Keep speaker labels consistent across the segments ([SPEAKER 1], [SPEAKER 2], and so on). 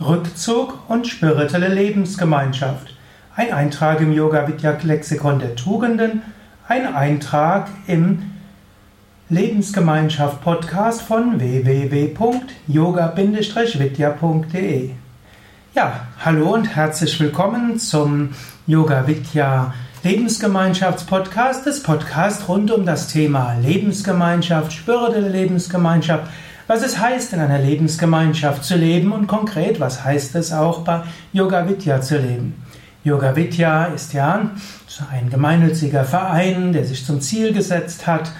[SPEAKER 1] Rückzug und spirituelle Lebensgemeinschaft. Ein Eintrag im Yoga Vidya Lexikon der Tugenden, ein Eintrag im Lebensgemeinschaft Podcast von www.yoga-vidya.de. Ja, hallo und herzlich willkommen zum Yoga Vidya Lebensgemeinschaftspodcast, das Podcast rund um das Thema Lebensgemeinschaft, spirituelle Lebensgemeinschaft, was es heißt, in einer Lebensgemeinschaft zu leben und konkret, was heißt es auch bei Yoga Vidya zu leben. Yoga Vidya ist ja ein gemeinnütziger Verein, der sich zum Ziel gesetzt hat,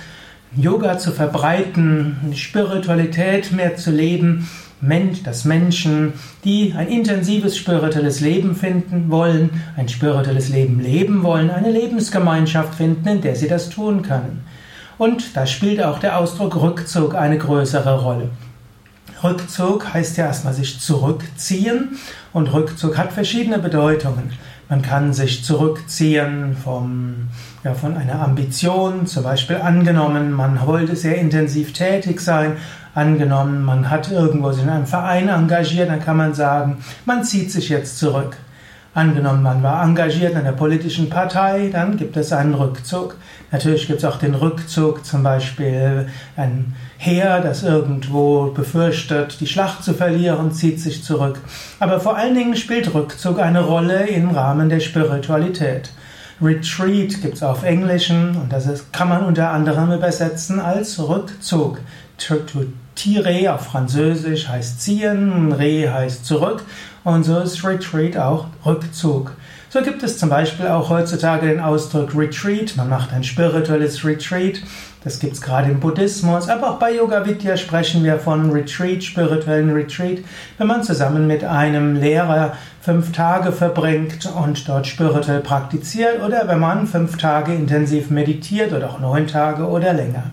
[SPEAKER 1] Yoga zu verbreiten, Spiritualität mehr zu leben, dass Menschen, die ein intensives spirituelles Leben finden wollen, ein spirituelles Leben leben wollen, eine Lebensgemeinschaft finden, in der sie das tun können. Und da spielt auch der Ausdruck Rückzug eine größere Rolle. Rückzug heißt ja erstmal sich zurückziehen und Rückzug hat verschiedene Bedeutungen. Man kann sich zurückziehen vom, ja, von einer Ambition, zum Beispiel angenommen, man wollte sehr intensiv tätig sein, angenommen, man hat irgendwo sich in einem Verein engagiert, dann kann man sagen, man zieht sich jetzt zurück. Angenommen, man war engagiert in einer politischen Partei, dann gibt es einen Rückzug. Natürlich gibt es auch den Rückzug, zum Beispiel ein Heer, das irgendwo befürchtet, die Schlacht zu verlieren, zieht sich zurück. Aber vor allen Dingen spielt Rückzug eine Rolle im Rahmen der Spiritualität. Retreat gibt es auf Englischen und das ist, kann man unter anderem übersetzen als Rückzug. Tire auf Französisch heißt ziehen, Re heißt zurück und so ist Retreat auch Rückzug. So gibt es zum Beispiel auch heutzutage den Ausdruck Retreat. Man macht ein spirituelles Retreat. Das gibt es gerade im Buddhismus, aber auch bei Yoga Vidya sprechen wir von Retreat, spirituellen Retreat, wenn man zusammen mit einem Lehrer fünf Tage verbringt und dort spirituell praktiziert oder wenn man fünf Tage intensiv meditiert oder auch neun Tage oder länger.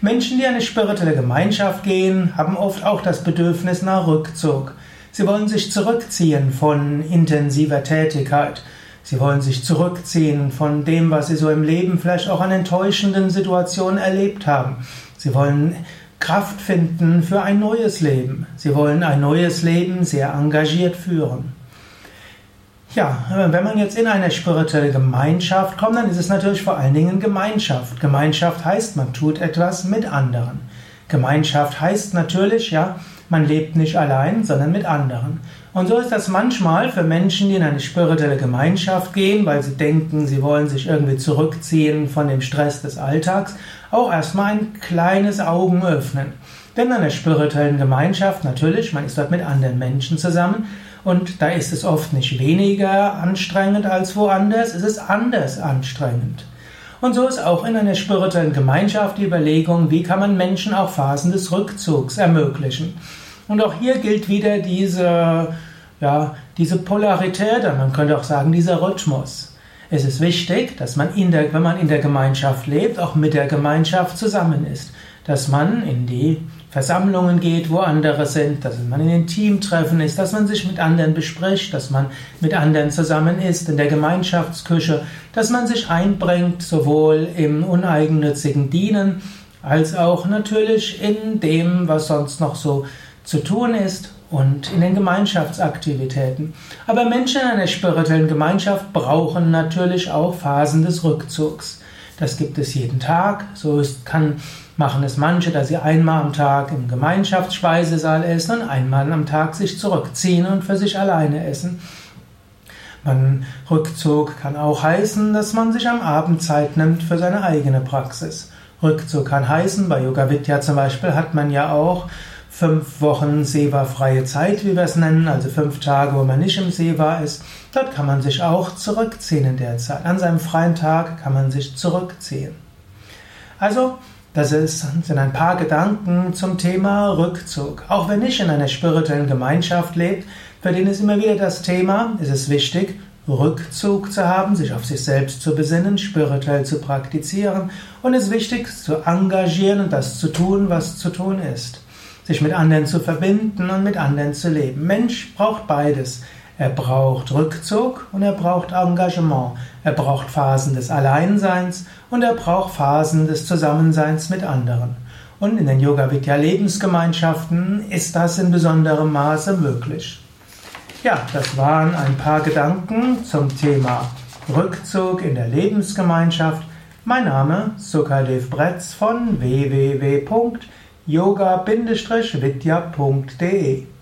[SPEAKER 1] Menschen, die in eine spirituelle Gemeinschaft gehen, haben oft auch das Bedürfnis nach Rückzug. Sie wollen sich zurückziehen von intensiver Tätigkeit. Sie wollen sich zurückziehen von dem, was sie so im Leben vielleicht auch an enttäuschenden Situationen erlebt haben. Sie wollen Kraft finden für ein neues Leben. Sie wollen ein neues Leben sehr engagiert führen. Ja, wenn man jetzt in eine spirituelle Gemeinschaft kommt, dann ist es natürlich vor allen Dingen Gemeinschaft. Gemeinschaft heißt, man tut etwas mit anderen. Gemeinschaft heißt natürlich, ja, man lebt nicht allein, sondern mit anderen. Und so ist das manchmal für Menschen, die in eine spirituelle Gemeinschaft gehen, weil sie denken, sie wollen sich irgendwie zurückziehen von dem Stress des Alltags, auch erstmal ein kleines Augen öffnen. Denn in einer spirituellen Gemeinschaft, natürlich, man ist dort mit anderen Menschen zusammen und da ist es oft nicht weniger anstrengend als woanders, es ist anders anstrengend. Und so ist auch in einer spirituellen Gemeinschaft die Überlegung, wie kann man Menschen auch Phasen des Rückzugs ermöglichen. Und auch hier gilt wieder diese, ja, diese Polarität, man könnte auch sagen, dieser Rhythmus. Es ist wichtig, dass man, in der, wenn man in der Gemeinschaft lebt, auch mit der Gemeinschaft zusammen ist. Dass man in die Versammlungen geht, wo andere sind, dass man in den Teamtreffen ist, dass man sich mit anderen bespricht, dass man mit anderen zusammen ist, in der Gemeinschaftsküche, dass man sich einbringt, sowohl im uneigennützigen Dienen, als auch natürlich in dem, was sonst noch so zu tun ist und in den Gemeinschaftsaktivitäten. Aber Menschen in einer spirituellen Gemeinschaft brauchen natürlich auch Phasen des Rückzugs. Das gibt es jeden Tag. So ist, kann machen es manche, dass sie einmal am Tag im Gemeinschaftsspeisesaal essen und einmal am Tag sich zurückziehen und für sich alleine essen. Man Rückzug kann auch heißen, dass man sich am Abend Zeit nimmt für seine eigene Praxis. Rückzug kann heißen, bei Yoga Vidya zum Beispiel hat man ja auch fünf Wochen Seva-freie Zeit, wie wir es nennen, also fünf Tage, wo man nicht im Seva ist. Dort kann man sich auch zurückziehen in der Zeit. An seinem freien Tag kann man sich zurückziehen. Also das sind ein paar Gedanken zum Thema Rückzug. Auch wenn ich in einer spirituellen Gemeinschaft lebt, für den ist immer wieder das Thema, ist es wichtig, Rückzug zu haben, sich auf sich selbst zu besinnen, spirituell zu praktizieren und es ist wichtig, zu engagieren und das zu tun, was zu tun ist. Sich mit anderen zu verbinden und mit anderen zu leben. Mensch braucht beides. Er braucht Rückzug und er braucht Engagement. Er braucht Phasen des Alleinseins und er braucht Phasen des Zusammenseins mit anderen. Und in den Yoga Vidya Lebensgemeinschaften ist das in besonderem Maße möglich. Ja, das waren ein paar Gedanken zum Thema Rückzug in der Lebensgemeinschaft. Mein Name Sukadev Bretz von www.yoga-vidya.de